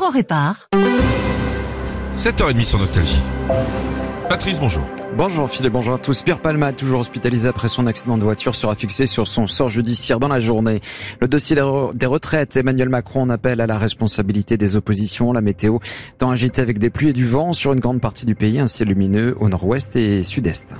On répare. 7h30 sur Nostalgie. Patrice, bonjour. Bonjour Philippe, bonjour à tous. Pierre Palma, toujours hospitalisé après son accident de voiture, sera fixé sur son sort judiciaire dans la journée. Le dossier des retraites, Emmanuel Macron en appelle à la responsabilité des oppositions. La météo tant agitée avec des pluies et du vent sur une grande partie du pays, un ciel lumineux au nord-ouest et sud-est.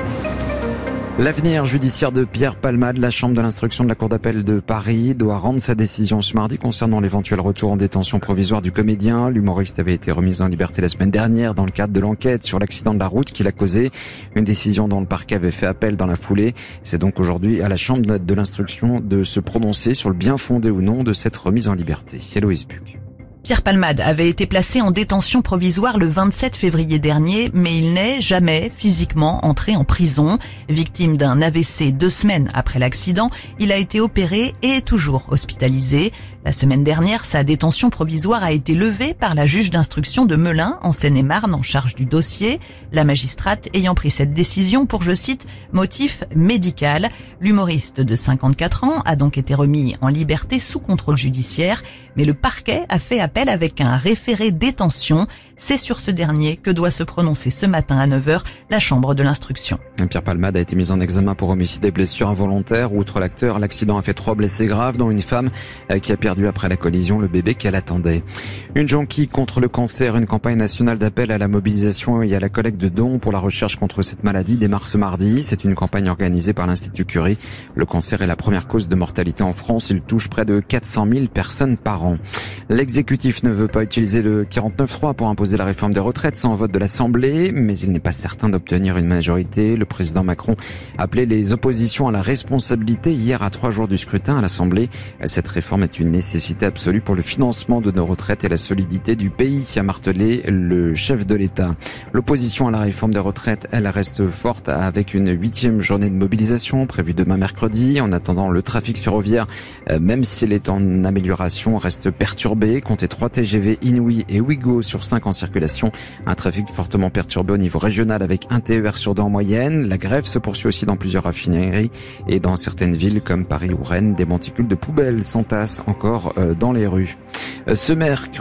L'avenir judiciaire de Pierre Palmade, la chambre de l'instruction de la Cour d'appel de Paris, doit rendre sa décision ce mardi concernant l'éventuel retour en détention provisoire du comédien. L'humoriste avait été remis en liberté la semaine dernière dans le cadre de l'enquête sur l'accident de la route qu'il a causé. Une décision dont le parquet avait fait appel dans la foulée. C'est donc aujourd'hui à la chambre de l'instruction de se prononcer sur le bien fondé ou non de cette remise en liberté. Héloïse Buc. Pierre Palmade avait été placé en détention provisoire le 27 février dernier, mais il n'est jamais physiquement entré en prison. Victime d'un AVC deux semaines après l'accident, il a été opéré et est toujours hospitalisé. La semaine dernière, sa détention provisoire a été levée par la juge d'instruction de Melun, en Seine-et-Marne, en charge du dossier. La magistrate ayant pris cette décision pour, je cite, motif médical. L'humoriste de 54 ans a donc été remis en liberté sous contrôle judiciaire, mais le parquet a fait appel avec un référé détention. C'est sur ce dernier que doit se prononcer ce matin à 9h la chambre de l'instruction. Pierre Palmade a été mis en examen pour homicide et blessures involontaires. Outre l'acteur, l'accident a fait trois blessés graves, dont une femme euh, qui a perdu après la collision le bébé qu'elle attendait. Une jonquille contre le cancer, une campagne nationale d'appel à la mobilisation et à la collecte de dons pour la recherche contre cette maladie démarre ce mardi. C'est une campagne organisée par l'Institut Curie. Le cancer est la première cause de mortalité en France. Il touche près de 400 000 personnes par an. L'exécutif ne veut pas utiliser le 49.3 pour imposer la réforme des retraites sans vote de l'Assemblée, mais il n'est pas certain d'obtenir une majorité. Le président Macron a appelé les oppositions à la responsabilité hier à trois jours du scrutin à l'Assemblée. Cette réforme est une nécessité absolue pour le financement de nos retraites et la solidité du pays, a martelé le chef de l'État. L'opposition à la réforme des retraites, elle reste forte avec une huitième journée de mobilisation prévue demain mercredi. En attendant, le trafic ferroviaire, euh, même s'il est en amélioration, reste perturbé. Comptez 3 TGV Inouï et Ouigo sur 5 en circulation. Un trafic fortement perturbé au niveau régional avec un TER sur deux en moyenne. La grève se poursuit aussi dans plusieurs raffineries et dans certaines villes comme Paris ou Rennes, des monticules de poubelles s'entassent encore euh, dans les rues. Ce,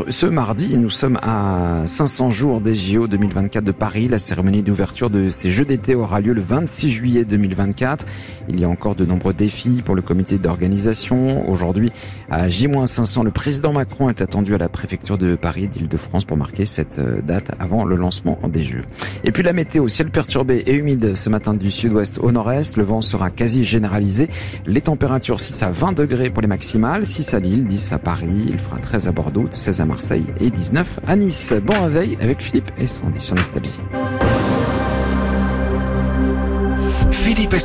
ce mardi, nous sommes à 500 jours des JO 2024 de Paris. La cérémonie d'ouverture de ces Jeux d'été aura lieu le 26 juillet 2024. Il y a encore de nombreux défis pour le comité d'organisation. Aujourd'hui, à J-500, le président Macron est attendu à la préfecture de Paris d'Île-de-France pour marquer cette euh, date avant le lancement des Jeux. Et puis la météo, ciel perturbé et humide ce matin du sud-ouest au nord-est. Le vent sera quasi généralisé. Les températures 6 à 20 degrés pour les maximales, 6 à Lille, 10 à Paris. Il fera 13 à Bordeaux, 16 à Marseille et 19 à Nice. Bon réveil avec Philippe et Sandy sur Nostalgie. Philippe